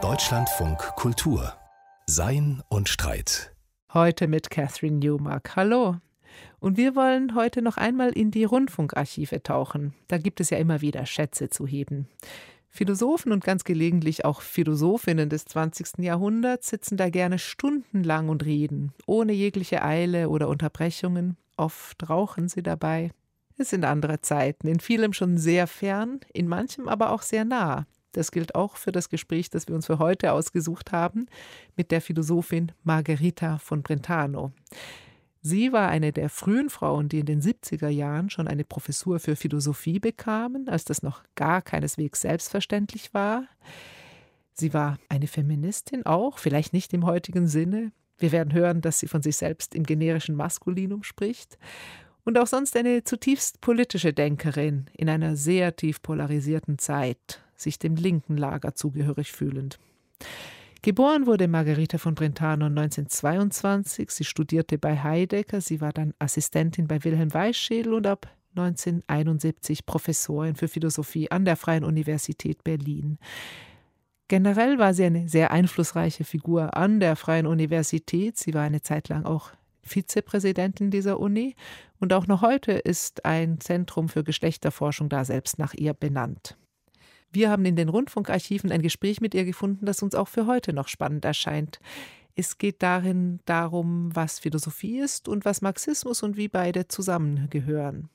Deutschlandfunk Kultur Sein und Streit. Heute mit Catherine Newmark. Hallo. Und wir wollen heute noch einmal in die Rundfunkarchive tauchen. Da gibt es ja immer wieder Schätze zu heben. Philosophen und ganz gelegentlich auch Philosophinnen des 20. Jahrhunderts sitzen da gerne stundenlang und reden, ohne jegliche Eile oder Unterbrechungen. Oft rauchen sie dabei. Es sind andere Zeiten, in vielem schon sehr fern, in manchem aber auch sehr nah. Das gilt auch für das Gespräch, das wir uns für heute ausgesucht haben, mit der Philosophin Margherita von Brentano. Sie war eine der frühen Frauen, die in den 70er Jahren schon eine Professur für Philosophie bekamen, als das noch gar keineswegs selbstverständlich war. Sie war eine Feministin auch, vielleicht nicht im heutigen Sinne. Wir werden hören, dass sie von sich selbst im generischen Maskulinum spricht. Und auch sonst eine zutiefst politische Denkerin in einer sehr tief polarisierten Zeit, sich dem linken Lager zugehörig fühlend. Geboren wurde Margarita von Brentano 1922. Sie studierte bei Heidegger. Sie war dann Assistentin bei Wilhelm Weißschädel und ab 1971 Professorin für Philosophie an der Freien Universität Berlin. Generell war sie eine sehr einflussreiche Figur an der Freien Universität. Sie war eine Zeit lang auch Vizepräsidentin dieser Uni und auch noch heute ist ein Zentrum für Geschlechterforschung da selbst nach ihr benannt. Wir haben in den Rundfunkarchiven ein Gespräch mit ihr gefunden, das uns auch für heute noch spannend erscheint. Es geht darin darum, was Philosophie ist und was Marxismus und wie beide zusammengehören.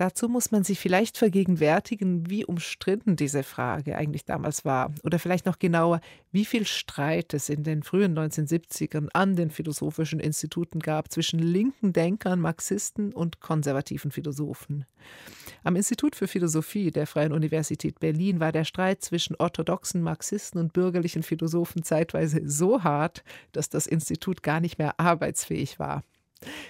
Dazu muss man sich vielleicht vergegenwärtigen, wie umstritten diese Frage eigentlich damals war. Oder vielleicht noch genauer, wie viel Streit es in den frühen 1970ern an den philosophischen Instituten gab zwischen linken Denkern, Marxisten und konservativen Philosophen. Am Institut für Philosophie der Freien Universität Berlin war der Streit zwischen orthodoxen Marxisten und bürgerlichen Philosophen zeitweise so hart, dass das Institut gar nicht mehr arbeitsfähig war.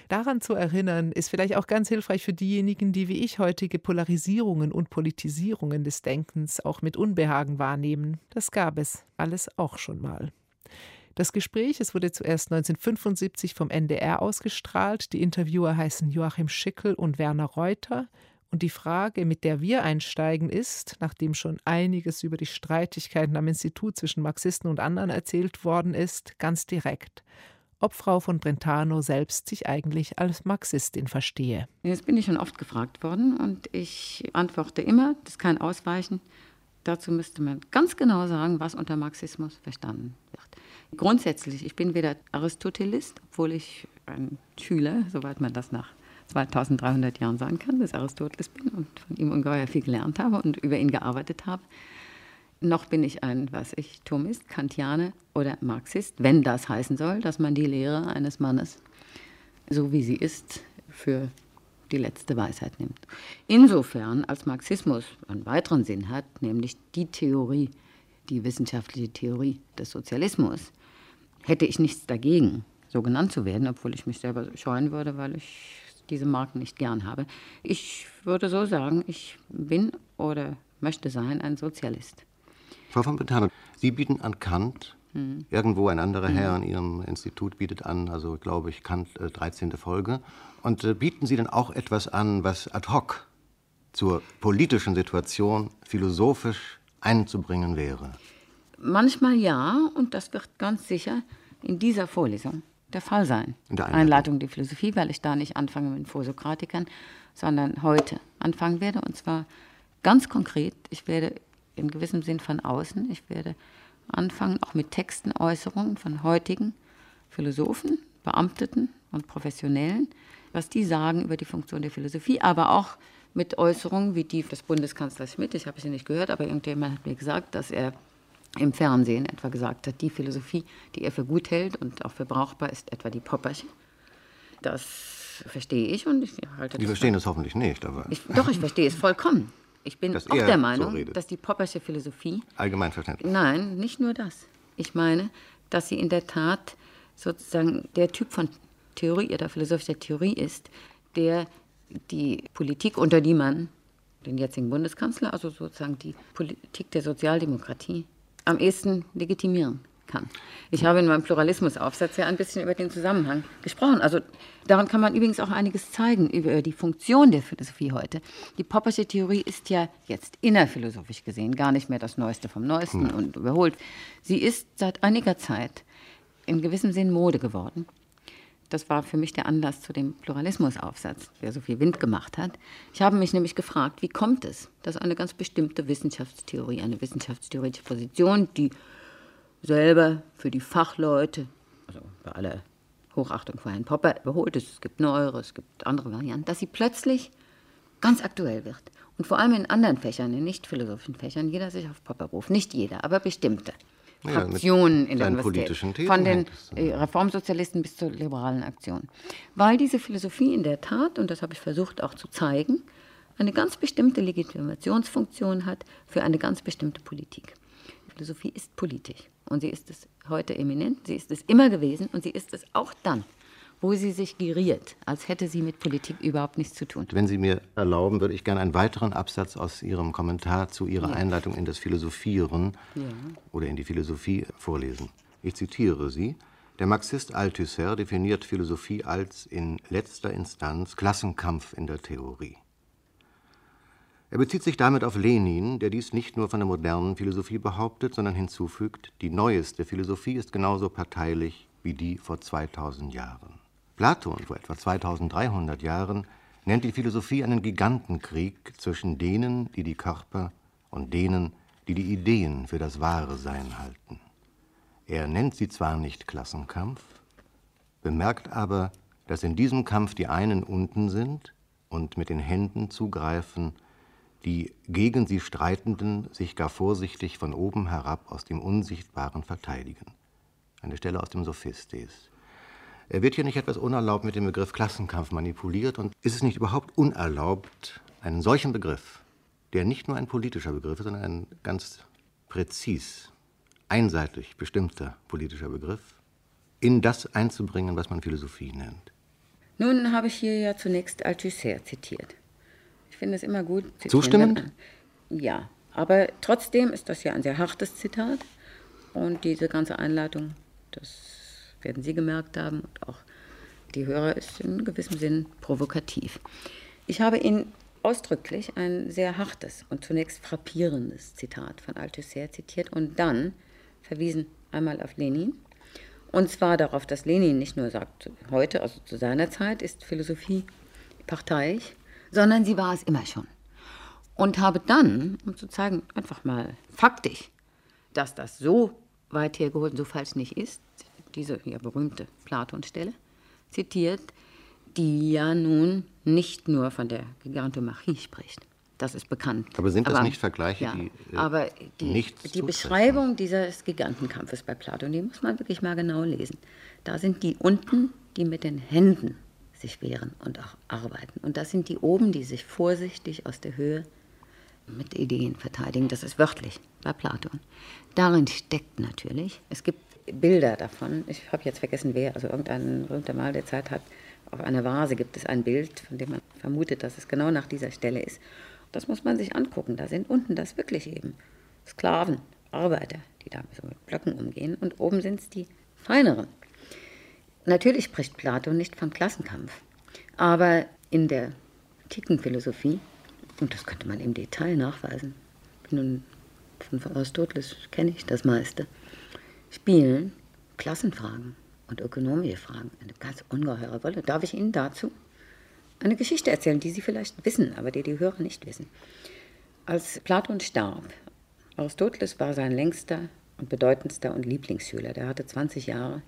Daran zu erinnern, ist vielleicht auch ganz hilfreich für diejenigen, die wie ich heutige Polarisierungen und Politisierungen des Denkens auch mit Unbehagen wahrnehmen. Das gab es alles auch schon mal. Das Gespräch, es wurde zuerst 1975 vom NDR ausgestrahlt. Die Interviewer heißen Joachim Schickel und Werner Reuter. Und die Frage, mit der wir einsteigen, ist, nachdem schon einiges über die Streitigkeiten am Institut zwischen Marxisten und anderen erzählt worden ist, ganz direkt ob Frau von Brentano selbst sich eigentlich als Marxistin verstehe. Jetzt bin ich schon oft gefragt worden und ich antworte immer, das kein Ausweichen. Dazu müsste man ganz genau sagen, was unter Marxismus verstanden wird. Grundsätzlich, ich bin weder Aristotelist, obwohl ich ein Schüler, soweit man das nach 2300 Jahren sagen kann, des Aristoteles bin und von ihm ungeheuer viel gelernt habe und über ihn gearbeitet habe noch bin ich ein, was ich, Thomist, Kantianer oder Marxist, wenn das heißen soll, dass man die Lehre eines Mannes, so wie sie ist, für die letzte Weisheit nimmt. Insofern, als Marxismus einen weiteren Sinn hat, nämlich die Theorie, die wissenschaftliche Theorie des Sozialismus, hätte ich nichts dagegen, so genannt zu werden, obwohl ich mich selber scheuen würde, weil ich diese Marken nicht gern habe. Ich würde so sagen, ich bin oder möchte sein ein Sozialist. Frau von Brentano, Sie bieten an Kant. Hm. Irgendwo ein anderer. Herr in Ihrem Institut bietet an, also glaube ich, Kant äh, 13. Folge. Und äh, bieten Sie dann auch etwas an, was ad hoc zur politischen Situation philosophisch einzubringen wäre? Manchmal ja, und das wird ganz sicher in dieser Vorlesung der Fall sein. In der Einleitung. Einleitung der Philosophie, weil ich da nicht anfange mit den Vorsokratikern, sondern heute anfangen werde. Und zwar ganz konkret, ich werde in gewissem Sinn von außen. Ich werde anfangen, auch mit Texten, Äußerungen von heutigen Philosophen, Beamteten und Professionellen, was die sagen über die Funktion der Philosophie, aber auch mit Äußerungen wie die des Bundeskanzlers Schmidt. Ich habe sie nicht gehört, aber irgendjemand hat mir gesagt, dass er im Fernsehen etwa gesagt hat, die Philosophie, die er für gut hält und auch für brauchbar ist, etwa die Poppersche. Das verstehe ich und ich halte Die verstehen das hoffentlich nicht, aber. Ich, doch, ich verstehe es vollkommen. Ich bin auch der Meinung, so dass die Poppersche Philosophie. Allgemeinverständlich. Nein, nicht nur das. Ich meine, dass sie in der Tat sozusagen der Typ von Theorie oder philosophischer Theorie ist, der die Politik, unter die man den jetzigen Bundeskanzler, also sozusagen die Politik der Sozialdemokratie, am ehesten legitimieren kann. Ich habe in meinem Pluralismusaufsatz ja ein bisschen über den Zusammenhang gesprochen. Also daran kann man übrigens auch einiges zeigen über die Funktion der Philosophie heute. Die Poppersche Theorie ist ja jetzt innerphilosophisch gesehen gar nicht mehr das Neueste vom Neuesten hm. und überholt. Sie ist seit einiger Zeit in gewissem Sinn Mode geworden. Das war für mich der Anlass zu dem Pluralismusaufsatz, der so viel Wind gemacht hat. Ich habe mich nämlich gefragt, wie kommt es, dass eine ganz bestimmte Wissenschaftstheorie, eine wissenschaftstheoretische Position, die selber für die Fachleute, also bei aller Hochachtung vor Herrn Popper, überholt ist, es gibt neuere, es gibt andere Varianten, dass sie plötzlich ganz aktuell wird. Und vor allem in anderen Fächern, in nicht philosophischen Fächern, jeder sich auf Popper ruft. Nicht jeder, aber bestimmte. Fraktionen ja, in der Universität. Von den äh, Reformsozialisten bis zur liberalen Aktion. Weil diese Philosophie in der Tat, und das habe ich versucht auch zu zeigen, eine ganz bestimmte Legitimationsfunktion hat für eine ganz bestimmte Politik. Philosophie ist politisch und sie ist es heute eminent, sie ist es immer gewesen und sie ist es auch dann wo sie sich geriert, als hätte sie mit Politik überhaupt nichts zu tun. Wenn Sie mir erlauben, würde ich gerne einen weiteren Absatz aus Ihrem Kommentar zu Ihrer ja. Einleitung in das Philosophieren ja. oder in die Philosophie vorlesen. Ich zitiere Sie. Der Marxist Althusser definiert Philosophie als in letzter Instanz Klassenkampf in der Theorie. Er bezieht sich damit auf Lenin, der dies nicht nur von der modernen Philosophie behauptet, sondern hinzufügt, die neueste Philosophie ist genauso parteilich wie die vor 2000 Jahren. Platon vor etwa 2300 Jahren nennt die Philosophie einen Gigantenkrieg zwischen denen, die die Körper und denen, die die Ideen für das wahre Sein halten. Er nennt sie zwar nicht Klassenkampf, bemerkt aber, dass in diesem Kampf die einen unten sind und mit den Händen zugreifen, die gegen sie Streitenden sich gar vorsichtig von oben herab aus dem Unsichtbaren verteidigen. Eine Stelle aus dem Sophistes. Wird hier nicht etwas unerlaubt mit dem Begriff Klassenkampf manipuliert? Und ist es nicht überhaupt unerlaubt, einen solchen Begriff, der nicht nur ein politischer Begriff ist, sondern ein ganz präzis, einseitig bestimmter politischer Begriff, in das einzubringen, was man Philosophie nennt? Nun habe ich hier ja zunächst Althusser zitiert. Ich finde es immer gut. Zustimmend? Ja, aber trotzdem ist das ja ein sehr hartes Zitat. Und diese ganze Einleitung, das werden Sie gemerkt haben und auch die Hörer, ist in gewissem Sinn provokativ. Ich habe Ihnen ausdrücklich ein sehr hartes und zunächst frappierendes Zitat von Althusser zitiert und dann verwiesen einmal auf Lenin. Und zwar darauf, dass Lenin nicht nur sagt, heute, also zu seiner Zeit, ist Philosophie parteiisch, sondern sie war es immer schon. Und habe dann, um zu zeigen, einfach mal faktisch, dass das so weit hergeholt und so falsch nicht ist, diese ja berühmte Platonstelle, zitiert, die ja nun nicht nur von der Gigantomachie spricht. Das ist bekannt. Aber sind das aber, nicht Vergleiche, ja, die äh, Aber die, die Beschreibung dieses Gigantenkampfes bei Platon, die muss man wirklich mal genau lesen. Da sind die unten, die mit den Händen sich wehren und auch arbeiten. Und das sind die oben, die sich vorsichtig aus der Höhe mit Ideen verteidigen. Das ist wörtlich bei Platon. Darin steckt natürlich, es gibt Bilder davon. Ich habe jetzt vergessen, wer, also irgendein berühmter Mal der Zeit hat, auf einer Vase gibt es ein Bild, von dem man vermutet, dass es genau nach dieser Stelle ist. Das muss man sich angucken. Da sind unten das wirklich eben Sklaven, Arbeiter, die da so mit Blöcken umgehen, und oben sind es die feineren. Natürlich spricht Platon nicht von Klassenkampf, aber in der Tikenphilosophie, und das könnte man im Detail nachweisen, nun von Aristoteles kenne ich das meiste, spielen Klassenfragen und ökonomische Fragen eine ganz ungeheure Rolle. Darf ich Ihnen dazu eine Geschichte erzählen, die Sie vielleicht wissen, aber die die Hörer nicht wissen? Als Platon starb, Aristoteles war sein längster und bedeutendster und Lieblingsschüler. Der hatte 20 Jahre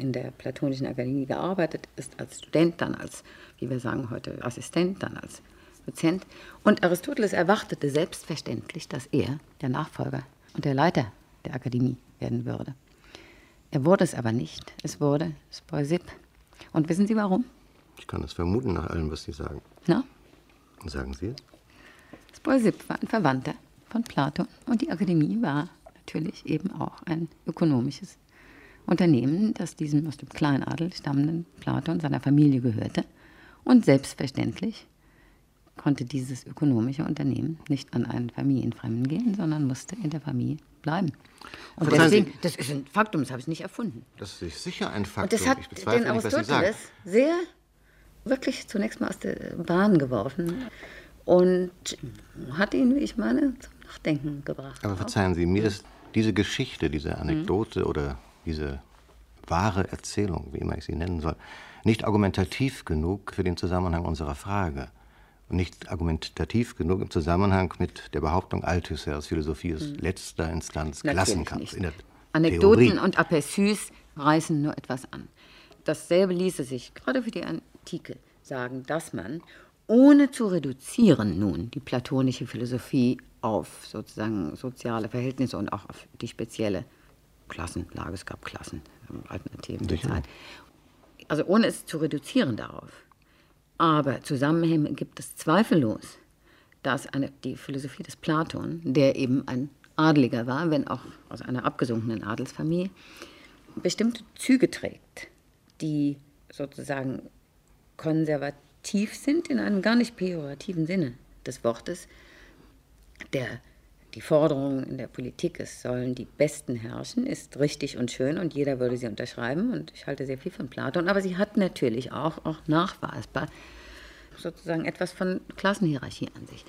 in der Platonischen Akademie gearbeitet, ist als Student, dann als, wie wir sagen heute, Assistent, dann als Dozent. Und Aristoteles erwartete selbstverständlich, dass er der Nachfolger und der Leiter der Akademie werden würde. Er wurde es aber nicht. Es wurde Spoisip. Und wissen Sie warum? Ich kann es vermuten nach allem, was Sie sagen. Na? Sagen Sie es? Spoisip war ein Verwandter von Platon und die Akademie war natürlich eben auch ein ökonomisches Unternehmen, das diesem aus dem Kleinadel stammenden Platon seiner Familie gehörte. Und selbstverständlich konnte dieses ökonomische Unternehmen nicht an einen Familienfremden gehen, sondern musste in der Familie bleiben. Und Verzeihen deswegen, Sie- das ist ein Faktum, das habe ich nicht erfunden. Das ist sicher ein Faktum. Und das hat ich bezweifle den nicht. Aristoteles sehr, wirklich zunächst mal aus der Bahn geworfen und hat ihn, wie ich meine, zum Nachdenken gebracht. Aber verzeihen Sie, mir ist diese Geschichte, diese Anekdote oder diese wahre Erzählung, wie immer ich sie nennen soll, nicht argumentativ genug für den Zusammenhang unserer Frage. Und nicht argumentativ genug im Zusammenhang mit der Behauptung Althusser's Philosophie ist letzter Instanz Natürlich Klassenkampf. In Anekdoten Theorie. und Aperçus reißen nur etwas an. Dasselbe ließe sich gerade für die Antike sagen, dass man, ohne zu reduzieren nun die platonische Philosophie auf sozusagen soziale Verhältnisse und auch auf die spezielle Klassenlage, es gab Klassen im alten Athen der Zeit, also ohne es zu reduzieren darauf, aber Zusammenhänge gibt es zweifellos, dass eine, die Philosophie des Platon, der eben ein Adeliger war, wenn auch aus einer abgesunkenen Adelsfamilie, bestimmte Züge trägt, die sozusagen konservativ sind in einem gar nicht pejorativen Sinne des Wortes. Der, die Forderung in der Politik, es sollen die Besten herrschen, ist richtig und schön und jeder würde sie unterschreiben und ich halte sehr viel von Platon, aber sie hat natürlich auch, auch nachweisbar sozusagen etwas von Klassenhierarchie an sich.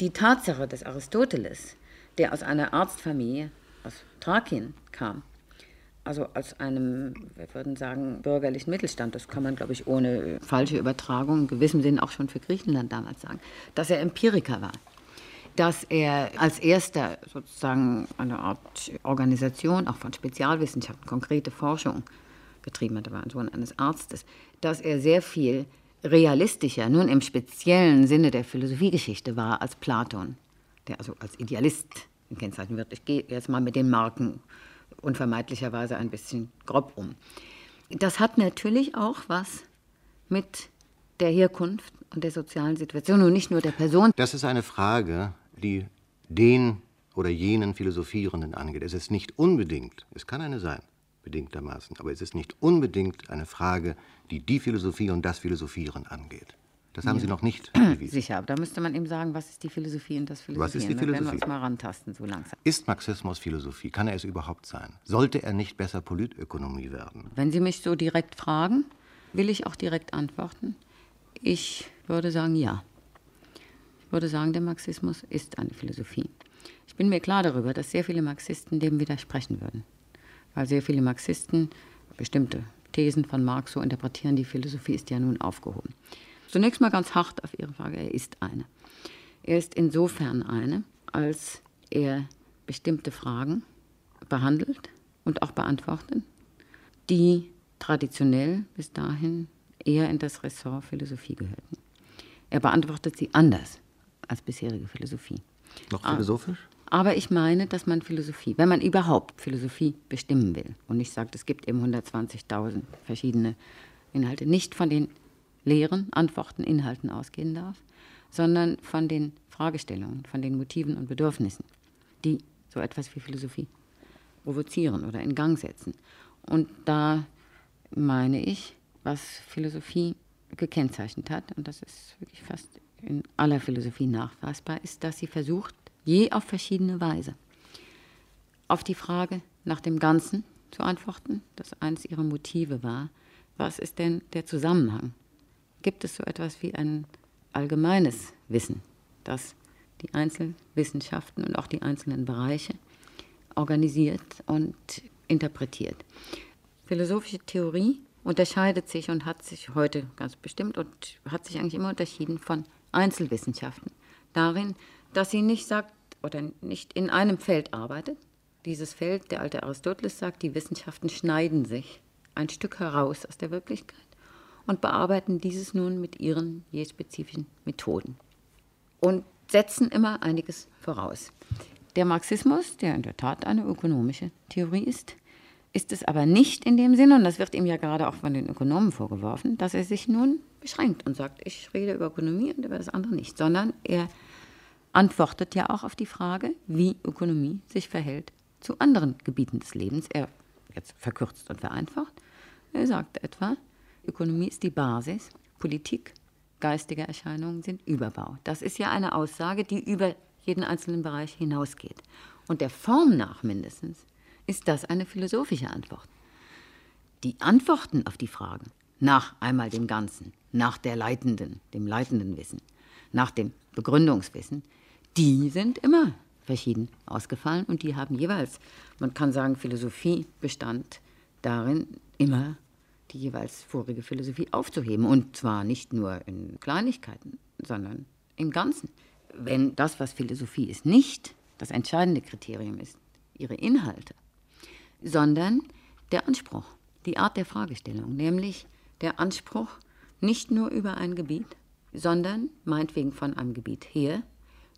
Die Tatsache des Aristoteles, der aus einer Arztfamilie aus Thrakien kam, also aus einem, wir würden sagen, bürgerlichen Mittelstand, das kann man, glaube ich, ohne falsche Übertragung in gewissem Sinn auch schon für Griechenland damals sagen, dass er Empiriker war, dass er als erster sozusagen eine Art Organisation auch von Spezialwissenschaften, konkrete Forschung getrieben hat, er war ein Sohn eines Arztes, dass er sehr viel realistischer, nun im speziellen Sinne der Philosophiegeschichte war als Platon, der also als Idealist gekennzeichnet wird. Ich gehe jetzt mal mit den Marken unvermeidlicherweise ein bisschen grob um. Das hat natürlich auch was mit der Herkunft und der sozialen Situation und nicht nur der Person. Das ist eine Frage, die den oder jenen Philosophierenden angeht. Es ist nicht unbedingt, es kann eine sein, bedingtermaßen, aber es ist nicht unbedingt eine Frage, die die Philosophie und das Philosophieren angeht. Das haben Sie noch nicht bewiesen. Sicher, aber da müsste man eben sagen, was ist die Philosophie und das Philosophie. Was ist die Da werden wir Philosophie? uns mal rantasten, so langsam. Ist Marxismus Philosophie? Kann er es überhaupt sein? Sollte er nicht besser Politökonomie werden? Wenn Sie mich so direkt fragen, will ich auch direkt antworten. Ich würde sagen, ja. Würde sagen, der Marxismus ist eine Philosophie. Ich bin mir klar darüber, dass sehr viele Marxisten dem widersprechen würden. Weil sehr viele Marxisten bestimmte Thesen von Marx so interpretieren, die Philosophie ist ja nun aufgehoben. Zunächst mal ganz hart auf Ihre Frage, er ist eine. Er ist insofern eine, als er bestimmte Fragen behandelt und auch beantwortet, die traditionell bis dahin eher in das Ressort Philosophie gehörten. Er beantwortet sie anders als bisherige Philosophie. Noch philosophisch? Aber ich meine, dass man Philosophie, wenn man überhaupt Philosophie bestimmen will, und ich sage, es gibt eben 120.000 verschiedene Inhalte, nicht von den Lehren, Antworten, Inhalten ausgehen darf, sondern von den Fragestellungen, von den Motiven und Bedürfnissen, die so etwas wie Philosophie provozieren oder in Gang setzen. Und da meine ich, was Philosophie gekennzeichnet hat, und das ist wirklich fast in aller Philosophie nachweisbar, ist, dass sie versucht, je auf verschiedene Weise, auf die Frage nach dem Ganzen zu antworten, das eines ihrer Motive war, was ist denn der Zusammenhang? Gibt es so etwas wie ein allgemeines Wissen, das die Einzelwissenschaften und auch die einzelnen Bereiche organisiert und interpretiert? Philosophische Theorie unterscheidet sich und hat sich heute ganz bestimmt und hat sich eigentlich immer unterschieden von Einzelwissenschaften darin, dass sie nicht sagt oder nicht in einem Feld arbeitet. Dieses Feld, der alte Aristoteles sagt, die Wissenschaften schneiden sich ein Stück heraus aus der Wirklichkeit und bearbeiten dieses nun mit ihren je spezifischen Methoden und setzen immer einiges voraus. Der Marxismus, der in der Tat eine ökonomische Theorie ist, ist es aber nicht in dem Sinne, und das wird ihm ja gerade auch von den Ökonomen vorgeworfen, dass er sich nun beschränkt und sagt, ich rede über Ökonomie und über das andere nicht, sondern er antwortet ja auch auf die Frage, wie Ökonomie sich verhält zu anderen Gebieten des Lebens. Er jetzt verkürzt und vereinfacht. Er sagt etwa, Ökonomie ist die Basis, Politik geistige Erscheinungen sind Überbau. Das ist ja eine Aussage, die über jeden einzelnen Bereich hinausgeht. Und der Form nach mindestens ist das eine philosophische Antwort. Die Antworten auf die Fragen nach einmal dem Ganzen, nach der leitenden, dem leitenden Wissen, nach dem Begründungswissen, die sind immer verschieden ausgefallen und die haben jeweils, man kann sagen, Philosophie bestand darin, immer die jeweils vorige Philosophie aufzuheben. Und zwar nicht nur in Kleinigkeiten, sondern im Ganzen. Wenn das, was Philosophie ist, nicht das entscheidende Kriterium ist, ihre Inhalte, sondern der Anspruch, die Art der Fragestellung, nämlich der Anspruch nicht nur über ein Gebiet, sondern meinetwegen von einem Gebiet her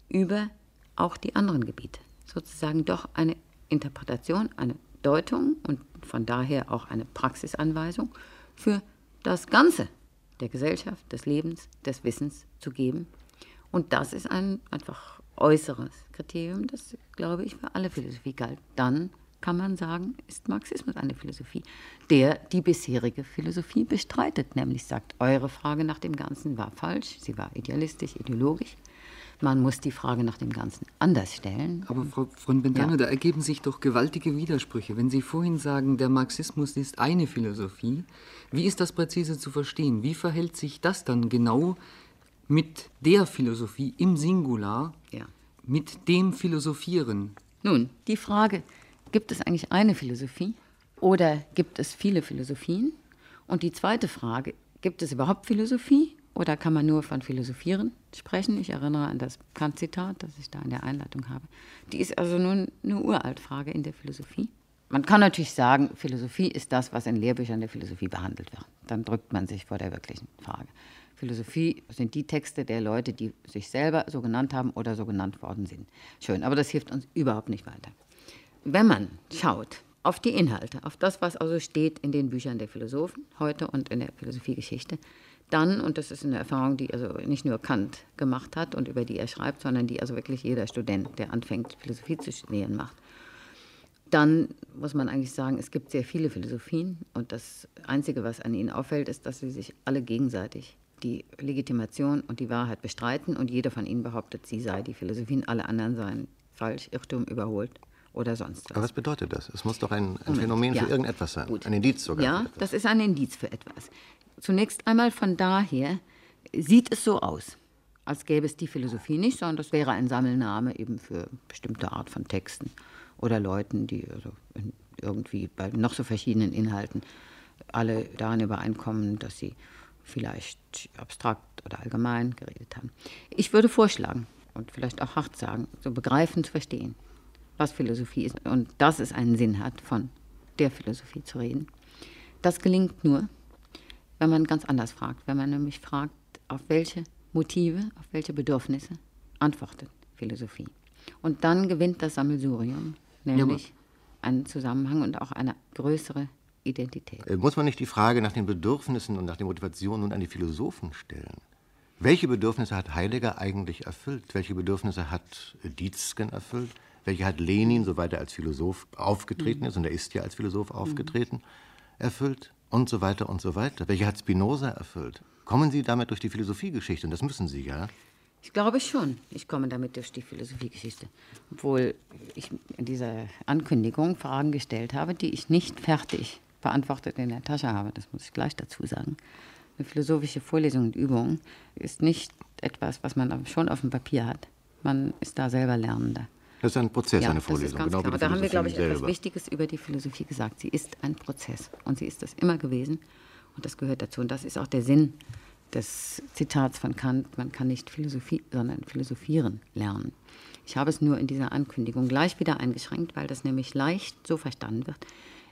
über auch die anderen Gebiete. Sozusagen doch eine Interpretation, eine Deutung und von daher auch eine Praxisanweisung für das Ganze der Gesellschaft, des Lebens, des Wissens zu geben. Und das ist ein einfach äußeres Kriterium, das, glaube ich, für alle Philosophie galt. Dann kann man sagen, ist Marxismus eine Philosophie, der die bisherige Philosophie bestreitet, nämlich sagt, eure Frage nach dem Ganzen war falsch, sie war idealistisch, ideologisch. Man muss die Frage nach dem Ganzen anders stellen. Aber Frau von Bentano, ja. da ergeben sich doch gewaltige Widersprüche. Wenn Sie vorhin sagen, der Marxismus ist eine Philosophie, wie ist das präzise zu verstehen? Wie verhält sich das dann genau mit der Philosophie im Singular, ja. mit dem Philosophieren? Nun, die Frage, gibt es eigentlich eine Philosophie oder gibt es viele Philosophien? Und die zweite Frage, gibt es überhaupt Philosophie oder kann man nur von Philosophieren sprechen? Ich erinnere an das Kant-Zitat, das ich da in der Einleitung habe. Die ist also nun eine Uraltfrage in der Philosophie. Man kann natürlich sagen, Philosophie ist das, was in Lehrbüchern der Philosophie behandelt wird. Dann drückt man sich vor der wirklichen Frage. Philosophie sind die Texte der Leute, die sich selber so genannt haben oder so genannt worden sind. Schön, aber das hilft uns überhaupt nicht weiter. Wenn man schaut auf die Inhalte, auf das, was also steht in den Büchern der Philosophen heute und in der Philosophiegeschichte, dann, und das ist eine Erfahrung, die also nicht nur Kant gemacht hat und über die er schreibt, sondern die also wirklich jeder Student, der anfängt, Philosophie zu studieren, macht, dann muss man eigentlich sagen, es gibt sehr viele Philosophien und das Einzige, was an ihnen auffällt, ist, dass sie sich alle gegenseitig die Legitimation und die Wahrheit bestreiten und jeder von ihnen behauptet, sie sei die Philosophien, alle anderen seien falsch, Irrtum, überholt oder sonst was. Aber was bedeutet das? Es muss doch ein, ein Phänomen ja. für irgendetwas sein, Gut. ein Indiz sogar. Ja, das ist ein Indiz für etwas. Zunächst einmal von daher sieht es so aus, als gäbe es die Philosophie nicht, sondern das wäre ein Sammelname eben für bestimmte Art von Texten oder Leuten, die also irgendwie bei noch so verschiedenen Inhalten alle darin übereinkommen, dass sie vielleicht abstrakt oder allgemein geredet haben. Ich würde vorschlagen und vielleicht auch hart sagen, so begreifen zu verstehen, was Philosophie ist und dass es einen Sinn hat, von der Philosophie zu reden. Das gelingt nur, wenn man ganz anders fragt. Wenn man nämlich fragt, auf welche Motive, auf welche Bedürfnisse antwortet Philosophie. Und dann gewinnt das Sammelsurium, nämlich ja, einen Zusammenhang und auch eine größere Identität. Äh, muss man nicht die Frage nach den Bedürfnissen und nach den Motivationen nun an die Philosophen stellen? Welche Bedürfnisse hat Heidegger eigentlich erfüllt? Welche Bedürfnisse hat Dietzgen erfüllt? Welche hat Lenin, soweit er als Philosoph aufgetreten mhm. ist, und er ist ja als Philosoph aufgetreten, mhm. erfüllt? und so weiter und so weiter. Welche hat Spinoza erfüllt? Kommen Sie damit durch die Philosophiegeschichte? Und das müssen Sie, ja? Ich glaube schon, ich komme damit durch die Philosophiegeschichte. Obwohl ich in dieser Ankündigung Fragen gestellt habe, die ich nicht fertig beantwortet in der Tasche habe. Das muss ich gleich dazu sagen. Eine philosophische Vorlesung und Übung ist nicht etwas, was man schon auf dem Papier hat. Man ist da selber Lernender. Das ist ein Prozess, ja, eine Vorlesung. Das ist ganz genau, klar. Da haben wir, glaube ich, selber. etwas Wichtiges über die Philosophie gesagt. Sie ist ein Prozess und sie ist das immer gewesen und das gehört dazu. Und das ist auch der Sinn des Zitats von Kant, man kann nicht Philosophie, sondern philosophieren lernen. Ich habe es nur in dieser Ankündigung gleich wieder eingeschränkt, weil das nämlich leicht so verstanden wird.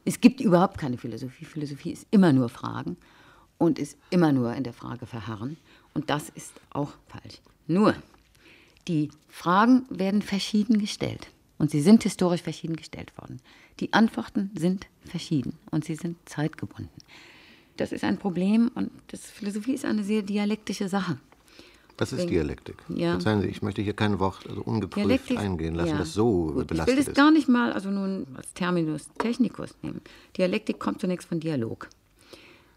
Es gibt überhaupt keine Philosophie. Philosophie ist immer nur Fragen und ist immer nur in der Frage verharren. Und das ist auch falsch. Nur, die Fragen werden verschieden gestellt und sie sind historisch verschieden gestellt worden. Die Antworten sind verschieden und sie sind zeitgebunden. Das ist ein Problem und das Philosophie ist eine sehr dialektische Sache. Was ist Dialektik? Ja. Verzeihen Sie, ich möchte hier kein Wort also ungeprüft Dialektik, eingehen lassen, ja. das so Gut, belastet Ich will das gar nicht mal also nun als Terminus technicus nehmen. Dialektik kommt zunächst von Dialog.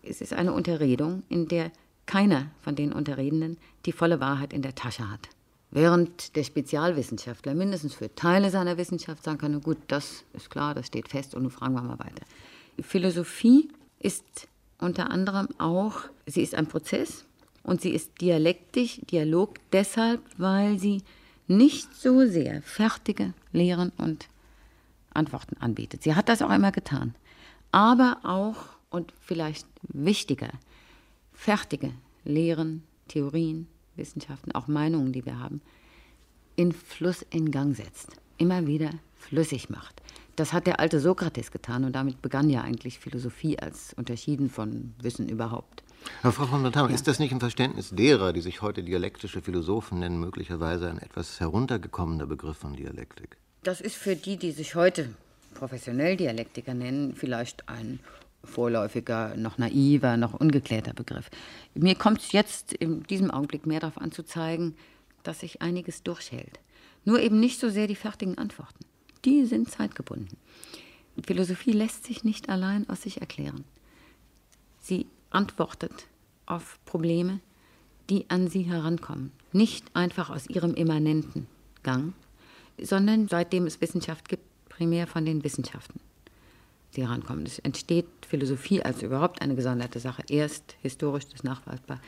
Es ist eine Unterredung, in der keiner von den Unterredenden die volle Wahrheit in der Tasche hat. Während der Spezialwissenschaftler mindestens für Teile seiner Wissenschaft sagen kann, gut, das ist klar, das steht fest und nun fragen wir mal weiter. Philosophie ist unter anderem auch, sie ist ein Prozess und sie ist dialektisch, Dialog deshalb, weil sie nicht so sehr fertige Lehren und Antworten anbietet. Sie hat das auch immer getan. Aber auch, und vielleicht wichtiger, fertige Lehren, Theorien, Wissenschaften, auch Meinungen, die wir haben, in Fluss in Gang setzt. Immer wieder flüssig macht. Das hat der alte Sokrates getan und damit begann ja eigentlich Philosophie als unterschieden von Wissen überhaupt. Herr Frau von der Tam, ja. ist das nicht im Verständnis derer, die sich heute dialektische Philosophen nennen, möglicherweise ein etwas heruntergekommener Begriff von Dialektik? Das ist für die, die sich heute professionell Dialektiker nennen, vielleicht ein vorläufiger, noch naiver, noch ungeklärter Begriff. Mir kommt es jetzt in diesem Augenblick mehr darauf an zu zeigen, dass sich einiges durchhält. Nur eben nicht so sehr die fertigen Antworten. Die sind zeitgebunden. Philosophie lässt sich nicht allein aus sich erklären. Sie antwortet auf Probleme, die an sie herankommen. Nicht einfach aus ihrem immanenten Gang, sondern seitdem es Wissenschaft gibt, primär von den Wissenschaften, die herankommen. Es entsteht Philosophie als überhaupt eine gesonderte Sache, erst historisch das nachweisbar,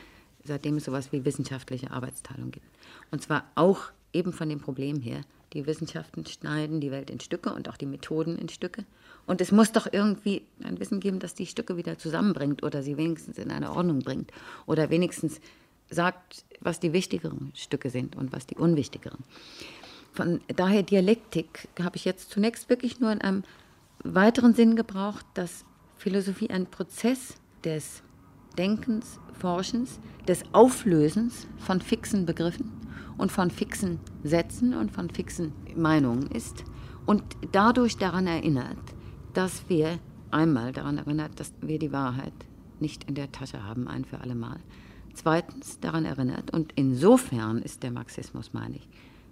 seitdem es sowas wie wissenschaftliche Arbeitsteilung gibt. Und zwar auch eben von dem Problem her, die Wissenschaften schneiden die Welt in Stücke und auch die Methoden in Stücke. Und es muss doch irgendwie ein Wissen geben, das die Stücke wieder zusammenbringt oder sie wenigstens in eine Ordnung bringt oder wenigstens sagt, was die wichtigeren Stücke sind und was die unwichtigeren. Von daher Dialektik habe ich jetzt zunächst wirklich nur in einem weiteren Sinn gebraucht, dass Philosophie ein Prozess des Denkens, Forschens, des Auflösens von fixen Begriffen und von fixen Sätzen und von fixen Meinungen ist und dadurch daran erinnert, dass wir einmal daran erinnert, dass wir die Wahrheit nicht in der Tasche haben, ein für alle Mal. Zweitens daran erinnert, und insofern ist der Marxismus, meine ich,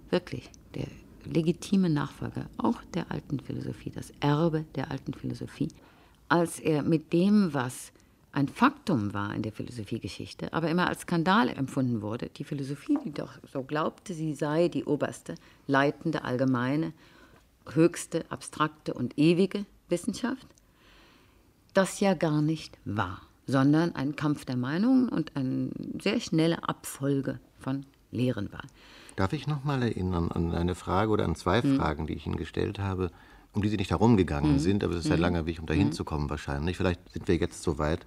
wirklich der legitime Nachfolger auch der alten Philosophie, das Erbe der alten Philosophie, als er mit dem, was ein Faktum war in der Philosophiegeschichte, aber immer als Skandal empfunden wurde. Die Philosophie, die doch so glaubte, sie sei die oberste, leitende, allgemeine, höchste, abstrakte und ewige Wissenschaft, das ja gar nicht war, sondern ein Kampf der Meinungen und eine sehr schnelle Abfolge von Lehren war. Darf ich noch mal erinnern an eine Frage oder an zwei hm. Fragen, die ich Ihnen gestellt habe, um die Sie nicht herumgegangen hm. sind, aber es ist ein hm. langer Weg, um dahin hm. zu kommen wahrscheinlich. Vielleicht sind wir jetzt so weit,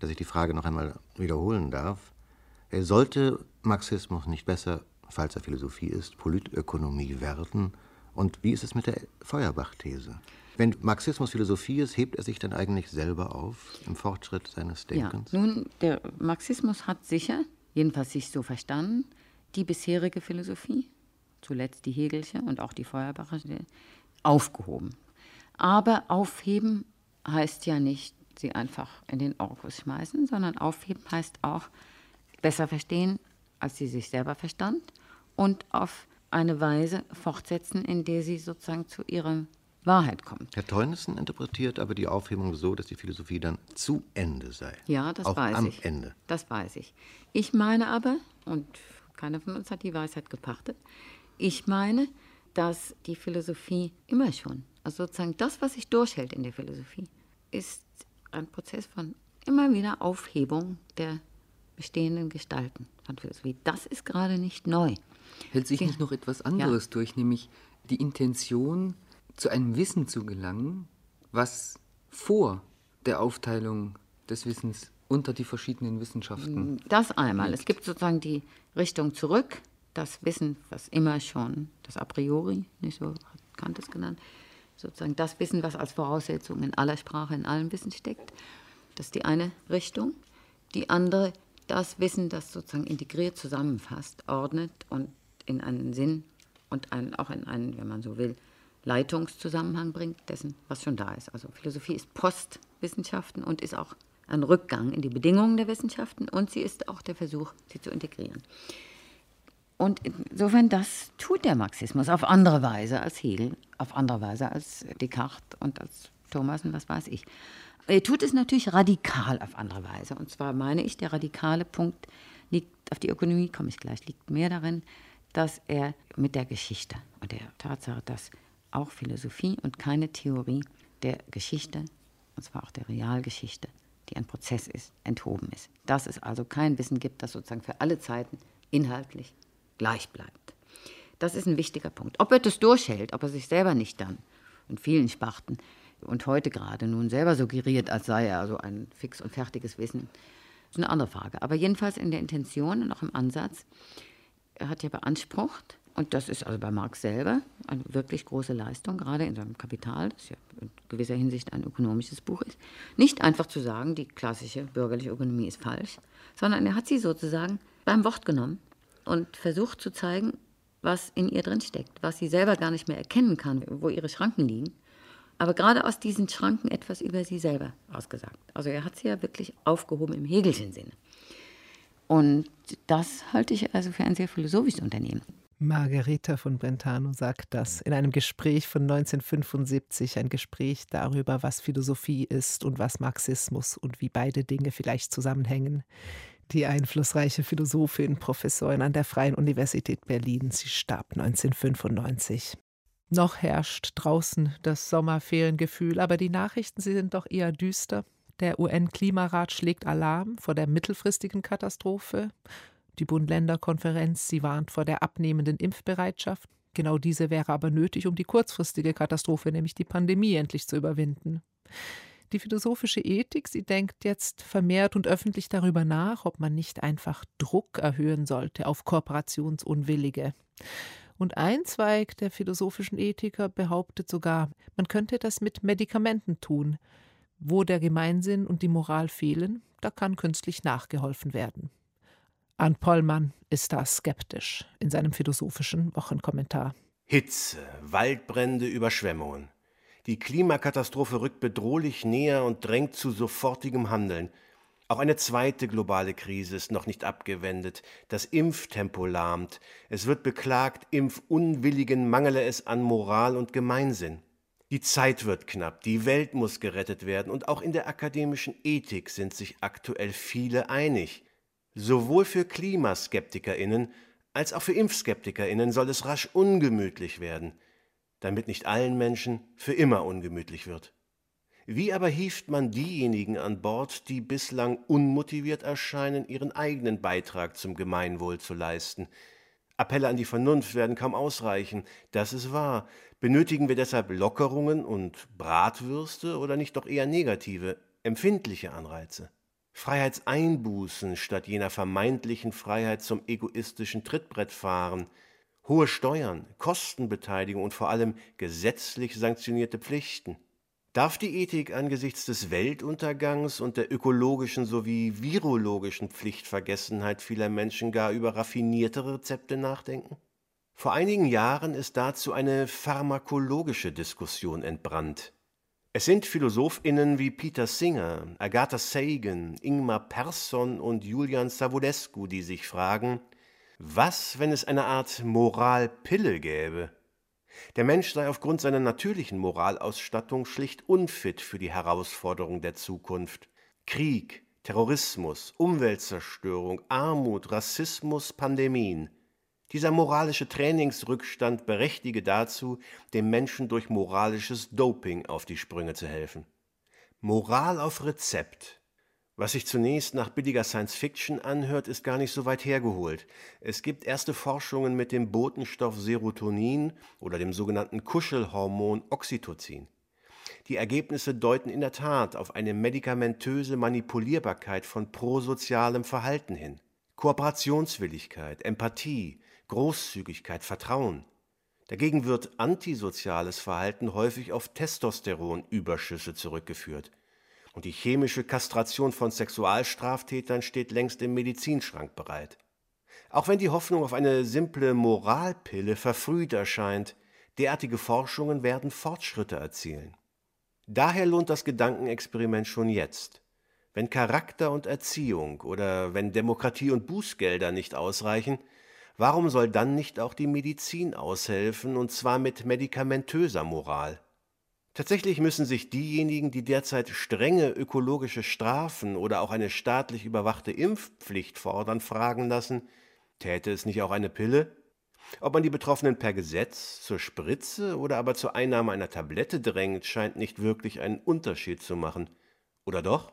dass ich die Frage noch einmal wiederholen darf. Sollte Marxismus nicht besser, falls er Philosophie ist, Politökonomie werden? Und wie ist es mit der Feuerbach-These? Wenn Marxismus Philosophie ist, hebt er sich dann eigentlich selber auf im Fortschritt seines Denkens? Ja, nun, der Marxismus hat sicher, jedenfalls sich so verstanden, die bisherige Philosophie, zuletzt die Hegelsche und auch die Feuerbachische, aufgehoben. Aber aufheben heißt ja nicht sie einfach in den Orkus schmeißen, sondern aufheben heißt auch besser verstehen, als sie sich selber verstand und auf eine Weise fortsetzen, in der sie sozusagen zu ihrer Wahrheit kommt. Herr Teunissen interpretiert aber die Aufhebung so, dass die Philosophie dann zu Ende sei. Ja, das auch weiß am ich. Ende. Das weiß ich. Ich meine aber, und keiner von uns hat die Weisheit gepachtet, ich meine, dass die Philosophie immer schon, also sozusagen das, was sich durchhält in der Philosophie, ist ein Prozess von immer wieder Aufhebung der bestehenden Gestalten von Philosophie. Das ist gerade nicht neu. Hält sich nicht noch etwas anderes ja. durch, nämlich die Intention, zu einem Wissen zu gelangen, was vor der Aufteilung des Wissens unter die verschiedenen Wissenschaften. Das einmal. Liegt. Es gibt sozusagen die Richtung zurück, das Wissen, was immer schon, das a priori, nicht so hat Kant es genannt, sozusagen das Wissen, was als Voraussetzung in aller Sprache, in allem Wissen steckt. Das ist die eine Richtung. Die andere, das Wissen, das sozusagen integriert zusammenfasst, ordnet und in einen Sinn und einen, auch in einen, wenn man so will, Leitungszusammenhang bringt, dessen, was schon da ist. Also Philosophie ist Postwissenschaften und ist auch ein Rückgang in die Bedingungen der Wissenschaften und sie ist auch der Versuch, sie zu integrieren. Und insofern, das tut der Marxismus auf andere Weise als Hegel, auf andere Weise als Descartes und als Thomas und was weiß ich. Er tut es natürlich radikal auf andere Weise. Und zwar meine ich, der radikale Punkt liegt, auf die Ökonomie komme ich gleich, liegt mehr darin, dass er mit der Geschichte und der Tatsache, dass auch Philosophie und keine Theorie der Geschichte, und zwar auch der Realgeschichte, die ein Prozess ist, enthoben ist. Dass es also kein Wissen gibt, das sozusagen für alle Zeiten inhaltlich gleich bleibt. Das ist ein wichtiger Punkt. Ob er das durchhält, ob er sich selber nicht dann in vielen Sparten und heute gerade nun selber suggeriert, als sei er also ein fix und fertiges Wissen, ist eine andere Frage. Aber jedenfalls in der Intention und auch im Ansatz, er hat ja beansprucht, und das ist also bei Marx selber eine wirklich große Leistung, gerade in seinem Kapital, das ja in gewisser Hinsicht ein ökonomisches Buch ist, nicht einfach zu sagen, die klassische bürgerliche Ökonomie ist falsch, sondern er hat sie sozusagen beim Wort genommen und versucht zu zeigen, was in ihr drin steckt, was sie selber gar nicht mehr erkennen kann, wo ihre Schranken liegen. Aber gerade aus diesen Schranken etwas über sie selber ausgesagt. Also er hat sie ja wirklich aufgehoben im Hegelschen Sinne. Und das halte ich also für ein sehr philosophisches Unternehmen. Margareta von Brentano sagt das in einem Gespräch von 1975, ein Gespräch darüber, was Philosophie ist und was Marxismus und wie beide Dinge vielleicht zusammenhängen. Die einflussreiche Philosophin, Professorin an der Freien Universität Berlin, sie starb 1995. Noch herrscht draußen das Sommerferiengefühl, aber die Nachrichten, sie sind doch eher düster. Der UN-Klimarat schlägt Alarm vor der mittelfristigen Katastrophe. Die Bund-Länder-Konferenz, sie warnt vor der abnehmenden Impfbereitschaft. Genau diese wäre aber nötig, um die kurzfristige Katastrophe, nämlich die Pandemie, endlich zu überwinden. Die philosophische Ethik, sie denkt jetzt vermehrt und öffentlich darüber nach, ob man nicht einfach Druck erhöhen sollte auf Kooperationsunwillige. Und ein Zweig der philosophischen Ethiker behauptet sogar, man könnte das mit Medikamenten tun. Wo der Gemeinsinn und die Moral fehlen, da kann künstlich nachgeholfen werden. Arndt Pollmann ist da skeptisch in seinem philosophischen Wochenkommentar. Hitze, Waldbrände, Überschwemmungen. Die Klimakatastrophe rückt bedrohlich näher und drängt zu sofortigem Handeln. Auch eine zweite globale Krise ist noch nicht abgewendet. Das Impftempo lahmt. Es wird beklagt, Impfunwilligen mangele es an Moral und Gemeinsinn. Die Zeit wird knapp, die Welt muss gerettet werden und auch in der akademischen Ethik sind sich aktuell viele einig. Sowohl für KlimaskeptikerInnen als auch für ImpfskeptikerInnen soll es rasch ungemütlich werden, damit nicht allen Menschen für immer ungemütlich wird. Wie aber hieft man diejenigen an Bord, die bislang unmotiviert erscheinen, ihren eigenen Beitrag zum Gemeinwohl zu leisten? Appelle an die Vernunft werden kaum ausreichen, das ist wahr. Benötigen wir deshalb Lockerungen und Bratwürste oder nicht doch eher negative, empfindliche Anreize? Freiheitseinbußen statt jener vermeintlichen Freiheit zum egoistischen Trittbrettfahren, hohe Steuern, Kostenbeteiligung und vor allem gesetzlich sanktionierte Pflichten. Darf die Ethik angesichts des Weltuntergangs und der ökologischen sowie virologischen Pflichtvergessenheit vieler Menschen gar über raffiniertere Rezepte nachdenken? Vor einigen Jahren ist dazu eine pharmakologische Diskussion entbrannt. Es sind PhilosophInnen wie Peter Singer, Agatha Sagan, Ingmar Persson und Julian Savulescu, die sich fragen, was, wenn es eine Art Moralpille gäbe? Der Mensch sei aufgrund seiner natürlichen Moralausstattung schlicht unfit für die Herausforderung der Zukunft. Krieg, Terrorismus, Umweltzerstörung, Armut, Rassismus, Pandemien. Dieser moralische Trainingsrückstand berechtige dazu, dem Menschen durch moralisches Doping auf die Sprünge zu helfen. Moral auf Rezept was sich zunächst nach billiger Science Fiction anhört, ist gar nicht so weit hergeholt. Es gibt erste Forschungen mit dem Botenstoff Serotonin oder dem sogenannten Kuschelhormon Oxytocin. Die Ergebnisse deuten in der Tat auf eine medikamentöse Manipulierbarkeit von prosozialem Verhalten hin. Kooperationswilligkeit, Empathie, Großzügigkeit, Vertrauen. Dagegen wird antisoziales Verhalten häufig auf Testosteronüberschüsse zurückgeführt. Und die chemische Kastration von Sexualstraftätern steht längst im Medizinschrank bereit. Auch wenn die Hoffnung auf eine simple Moralpille verfrüht erscheint, derartige Forschungen werden Fortschritte erzielen. Daher lohnt das Gedankenexperiment schon jetzt. Wenn Charakter und Erziehung oder wenn Demokratie und Bußgelder nicht ausreichen, warum soll dann nicht auch die Medizin aushelfen, und zwar mit medikamentöser Moral? Tatsächlich müssen sich diejenigen, die derzeit strenge ökologische Strafen oder auch eine staatlich überwachte Impfpflicht fordern, fragen lassen, täte es nicht auch eine Pille? Ob man die Betroffenen per Gesetz zur Spritze oder aber zur Einnahme einer Tablette drängt, scheint nicht wirklich einen Unterschied zu machen. Oder doch?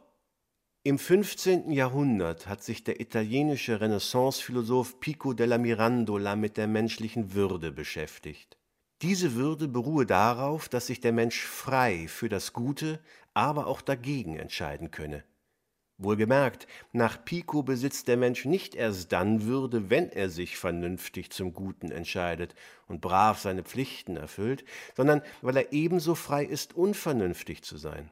Im 15. Jahrhundert hat sich der italienische Renaissance-Philosoph Pico della Mirandola mit der menschlichen Würde beschäftigt. Diese Würde beruhe darauf, dass sich der Mensch frei für das Gute, aber auch dagegen entscheiden könne. Wohlgemerkt, nach Pico besitzt der Mensch nicht erst dann Würde, wenn er sich vernünftig zum Guten entscheidet und brav seine Pflichten erfüllt, sondern weil er ebenso frei ist, unvernünftig zu sein.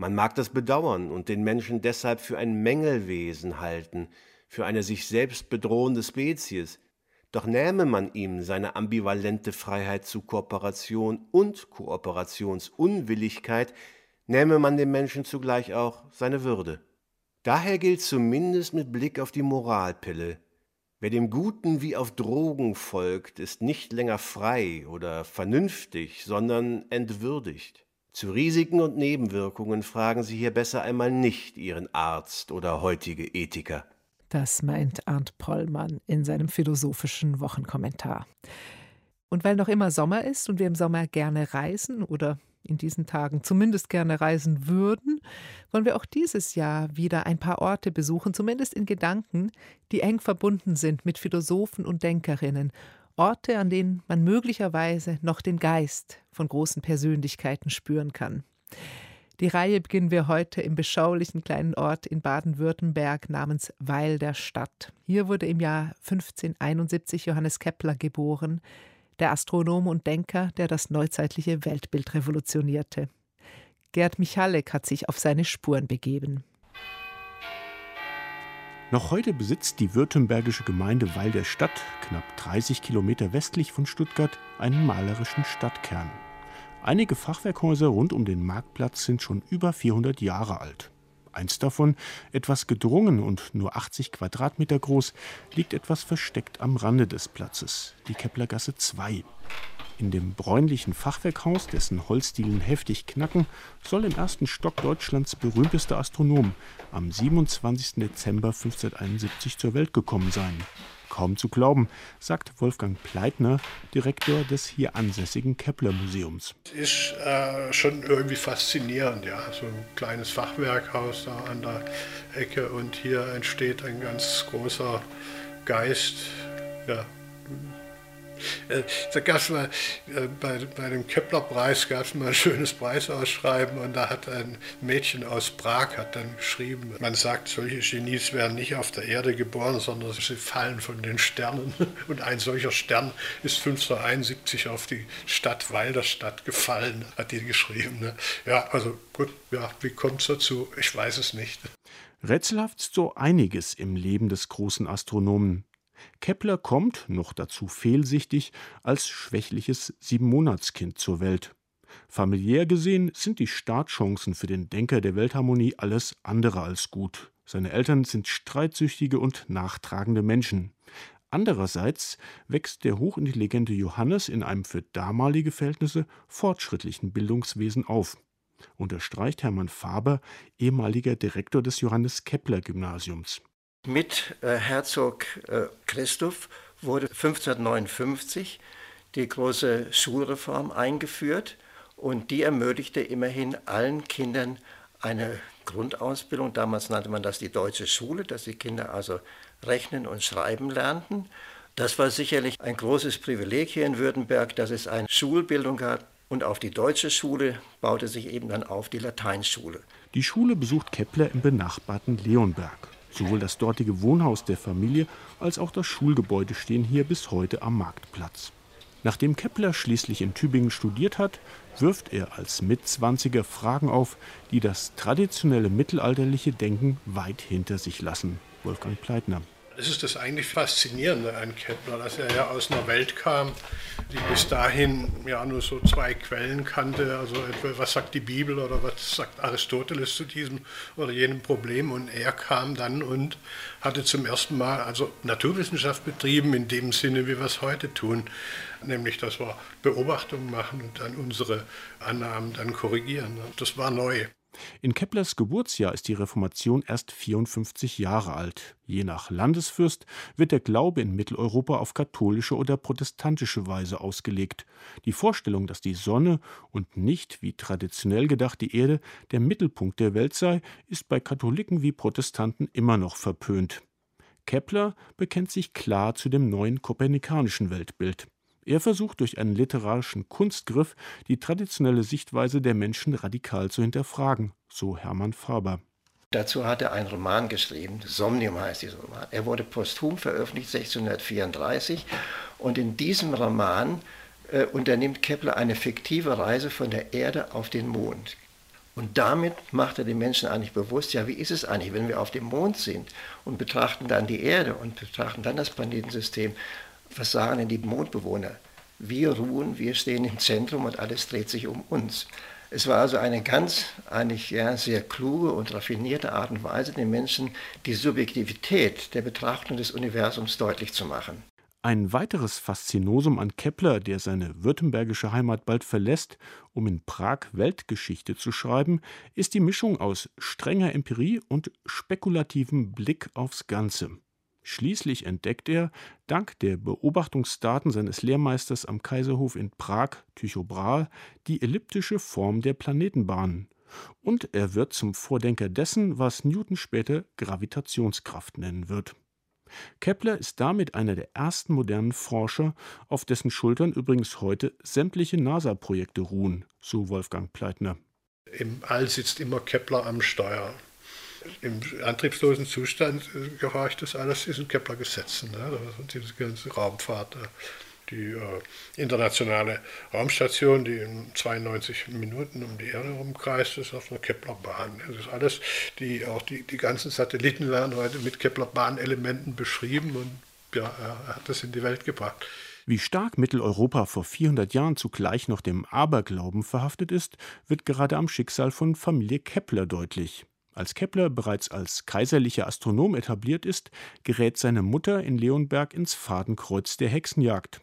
Man mag das bedauern und den Menschen deshalb für ein Mängelwesen halten, für eine sich selbst bedrohende Spezies, doch nähme man ihm seine ambivalente Freiheit zu Kooperation und Kooperationsunwilligkeit, nähme man dem Menschen zugleich auch seine Würde. Daher gilt zumindest mit Blick auf die Moralpille, wer dem Guten wie auf Drogen folgt, ist nicht länger frei oder vernünftig, sondern entwürdigt. Zu Risiken und Nebenwirkungen fragen Sie hier besser einmal nicht Ihren Arzt oder heutige Ethiker. Das meint Arndt Pollmann in seinem philosophischen Wochenkommentar. Und weil noch immer Sommer ist und wir im Sommer gerne reisen oder in diesen Tagen zumindest gerne reisen würden, wollen wir auch dieses Jahr wieder ein paar Orte besuchen, zumindest in Gedanken, die eng verbunden sind mit Philosophen und Denkerinnen. Orte, an denen man möglicherweise noch den Geist von großen Persönlichkeiten spüren kann. Die Reihe beginnen wir heute im beschaulichen kleinen Ort in Baden-Württemberg namens Weil der Stadt. Hier wurde im Jahr 1571 Johannes Kepler geboren, der Astronom und Denker, der das neuzeitliche Weltbild revolutionierte. Gerd Michalek hat sich auf seine Spuren begeben. Noch heute besitzt die württembergische Gemeinde Weil der Stadt, knapp 30 Kilometer westlich von Stuttgart, einen malerischen Stadtkern. Einige Fachwerkhäuser rund um den Marktplatz sind schon über 400 Jahre alt. Eins davon, etwas gedrungen und nur 80 Quadratmeter groß, liegt etwas versteckt am Rande des Platzes, die Keplergasse 2. In dem bräunlichen Fachwerkhaus, dessen Holzdielen heftig knacken, soll im ersten Stock Deutschlands berühmtester Astronom am 27. Dezember 1571 zur Welt gekommen sein. Kaum zu glauben, sagt Wolfgang Pleitner, Direktor des hier ansässigen Kepler-Museums. Ist äh, schon irgendwie faszinierend, ja. So ein kleines Fachwerkhaus da an der Ecke und hier entsteht ein ganz großer Geist. Ja, da gab es mal äh, bei, bei dem Kepler-Preis gab es mal ein schönes Preisausschreiben und da hat ein Mädchen aus Prag hat dann geschrieben, man sagt, solche Genies werden nicht auf der Erde geboren, sondern sie fallen von den Sternen. Und ein solcher Stern ist 1571 auf die Stadt Walderstadt gefallen, hat die geschrieben. Ne? Ja, also gut, ja, wie kommt es dazu? Ich weiß es nicht. Rätselhaft so einiges im Leben des großen Astronomen. Kepler kommt, noch dazu fehlsichtig, als schwächliches Siebenmonatskind zur Welt. Familiär gesehen sind die Startchancen für den Denker der Weltharmonie alles andere als gut. Seine Eltern sind streitsüchtige und nachtragende Menschen. Andererseits wächst der hochintelligente Johannes in einem für damalige Verhältnisse fortschrittlichen Bildungswesen auf. Unterstreicht Hermann Faber, ehemaliger Direktor des Johannes Kepler Gymnasiums. Mit äh, Herzog äh, Christoph wurde 1559 die große Schulreform eingeführt und die ermöglichte immerhin allen Kindern eine Grundausbildung. Damals nannte man das die deutsche Schule, dass die Kinder also rechnen und schreiben lernten. Das war sicherlich ein großes Privileg hier in Württemberg, dass es eine Schulbildung gab. Und auf die deutsche Schule baute sich eben dann auf die Lateinschule. Die Schule besucht Kepler im benachbarten Leonberg. Sowohl das dortige Wohnhaus der Familie als auch das Schulgebäude stehen hier bis heute am Marktplatz. Nachdem Kepler schließlich in Tübingen studiert hat, wirft er als Mitzwanziger Fragen auf, die das traditionelle mittelalterliche Denken weit hinter sich lassen. Wolfgang Pleitner. Das ist das eigentlich Faszinierende an Kepler, dass er ja aus einer Welt kam, die bis dahin ja nur so zwei Quellen kannte. Also etwa, was sagt die Bibel oder was sagt Aristoteles zu diesem oder jenem Problem. Und er kam dann und hatte zum ersten Mal also Naturwissenschaft betrieben in dem Sinne, wie wir es heute tun. Nämlich, dass wir Beobachtungen machen und dann unsere Annahmen dann korrigieren. Das war neu. In Keplers Geburtsjahr ist die Reformation erst 54 Jahre alt. Je nach Landesfürst wird der Glaube in Mitteleuropa auf katholische oder protestantische Weise ausgelegt. Die Vorstellung, dass die Sonne und nicht, wie traditionell gedacht, die Erde der Mittelpunkt der Welt sei, ist bei Katholiken wie Protestanten immer noch verpönt. Kepler bekennt sich klar zu dem neuen kopernikanischen Weltbild. Er versucht durch einen literarischen Kunstgriff die traditionelle Sichtweise der Menschen radikal zu hinterfragen, so Hermann Faber. Dazu hat er einen Roman geschrieben, Somnium heißt dieser Roman. Er wurde posthum veröffentlicht 1634 und in diesem Roman äh, unternimmt Kepler eine fiktive Reise von der Erde auf den Mond. Und damit macht er den Menschen eigentlich bewusst, ja, wie ist es eigentlich, wenn wir auf dem Mond sind und betrachten dann die Erde und betrachten dann das Planetensystem, was sagen denn die Mondbewohner? Wir ruhen, wir stehen im Zentrum und alles dreht sich um uns. Es war also eine ganz, eigentlich ja, sehr kluge und raffinierte Art und Weise, den Menschen die Subjektivität der Betrachtung des Universums deutlich zu machen. Ein weiteres Faszinosum an Kepler, der seine württembergische Heimat bald verlässt, um in Prag Weltgeschichte zu schreiben, ist die Mischung aus strenger Empirie und spekulativem Blick aufs Ganze. Schließlich entdeckt er, dank der Beobachtungsdaten seines Lehrmeisters am Kaiserhof in Prag, Tycho Brahe, die elliptische Form der Planetenbahnen. Und er wird zum Vordenker dessen, was Newton später Gravitationskraft nennen wird. Kepler ist damit einer der ersten modernen Forscher, auf dessen Schultern übrigens heute sämtliche NASA-Projekte ruhen, so Wolfgang Pleitner. Im All sitzt immer Kepler am Steuer im antriebslosen Zustand äh, gehorcht das alles diesen Kepler-Gesetzen. Ne? Diese ganze Raumfahrt, die äh, internationale Raumstation, die in 92 Minuten um die Erde rumkreist, ist auf einer Kepler-Bahn. Das ist alles, die, auch die, die ganzen Satelliten werden heute mit Kepler-Bahn-Elementen beschrieben und ja, er hat das in die Welt gebracht. Wie stark Mitteleuropa vor 400 Jahren zugleich noch dem Aberglauben verhaftet ist, wird gerade am Schicksal von Familie Kepler deutlich. Als Kepler bereits als kaiserlicher Astronom etabliert ist, gerät seine Mutter in Leonberg ins Fadenkreuz der Hexenjagd.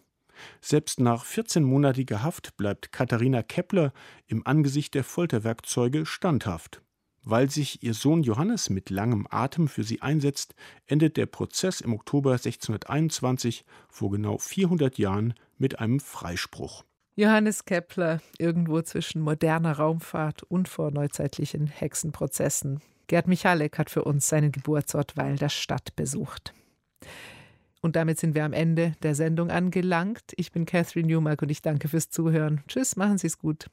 Selbst nach 14-monatiger Haft bleibt Katharina Kepler im Angesicht der Folterwerkzeuge standhaft. Weil sich ihr Sohn Johannes mit langem Atem für sie einsetzt, endet der Prozess im Oktober 1621, vor genau 400 Jahren, mit einem Freispruch. Johannes Kepler, irgendwo zwischen moderner Raumfahrt und vorneuzeitlichen Hexenprozessen. Gerd Michalek hat für uns seinen Geburtsort Weil der Stadt besucht. Und damit sind wir am Ende der Sendung angelangt. Ich bin Catherine Newmark und ich danke fürs Zuhören. Tschüss, machen Sie es gut.